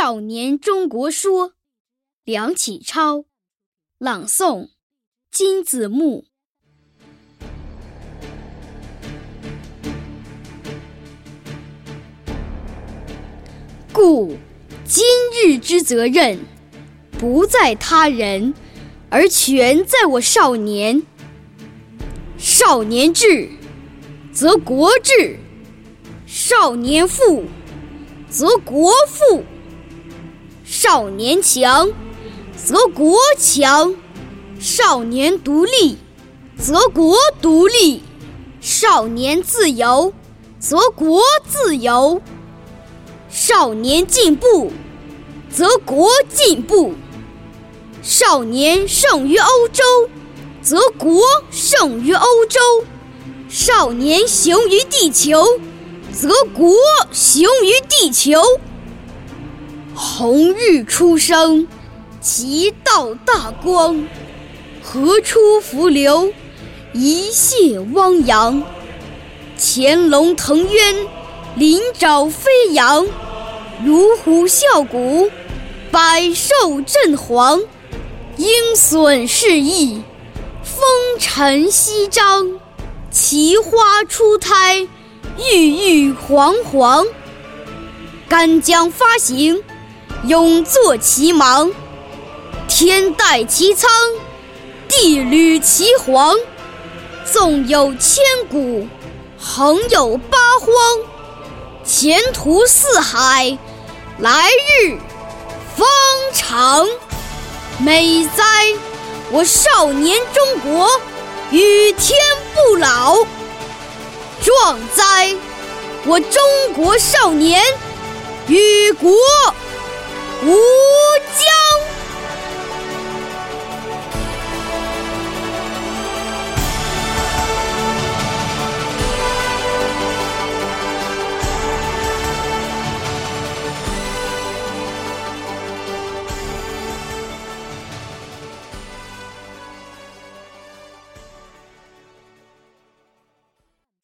少年中国说》，梁启超朗诵，金子木。故今日之责任，不在他人，而全在我少年。少年智，则国智；少年富，则国富；少年强，则国强；少年独立，则国独立；少年自由，则国自由；少年进步，则国进步；少年胜于欧洲。则国胜于欧洲，少年行于地球，则国行于地球。红日初升，其道大光，河出伏流，一泻汪洋。潜龙腾渊，鳞爪飞扬，乳虎啸谷，百兽震惶，鹰隼试翼。风尘翕张，奇花初胎，郁郁皇皇。干将发行，永作其芒。天戴其苍，地履其黄。纵有千古，横有八荒。前途似海，来日方长。美哉！我少年中国，与天不老；壮哉！我中国少年，与国 Ooh!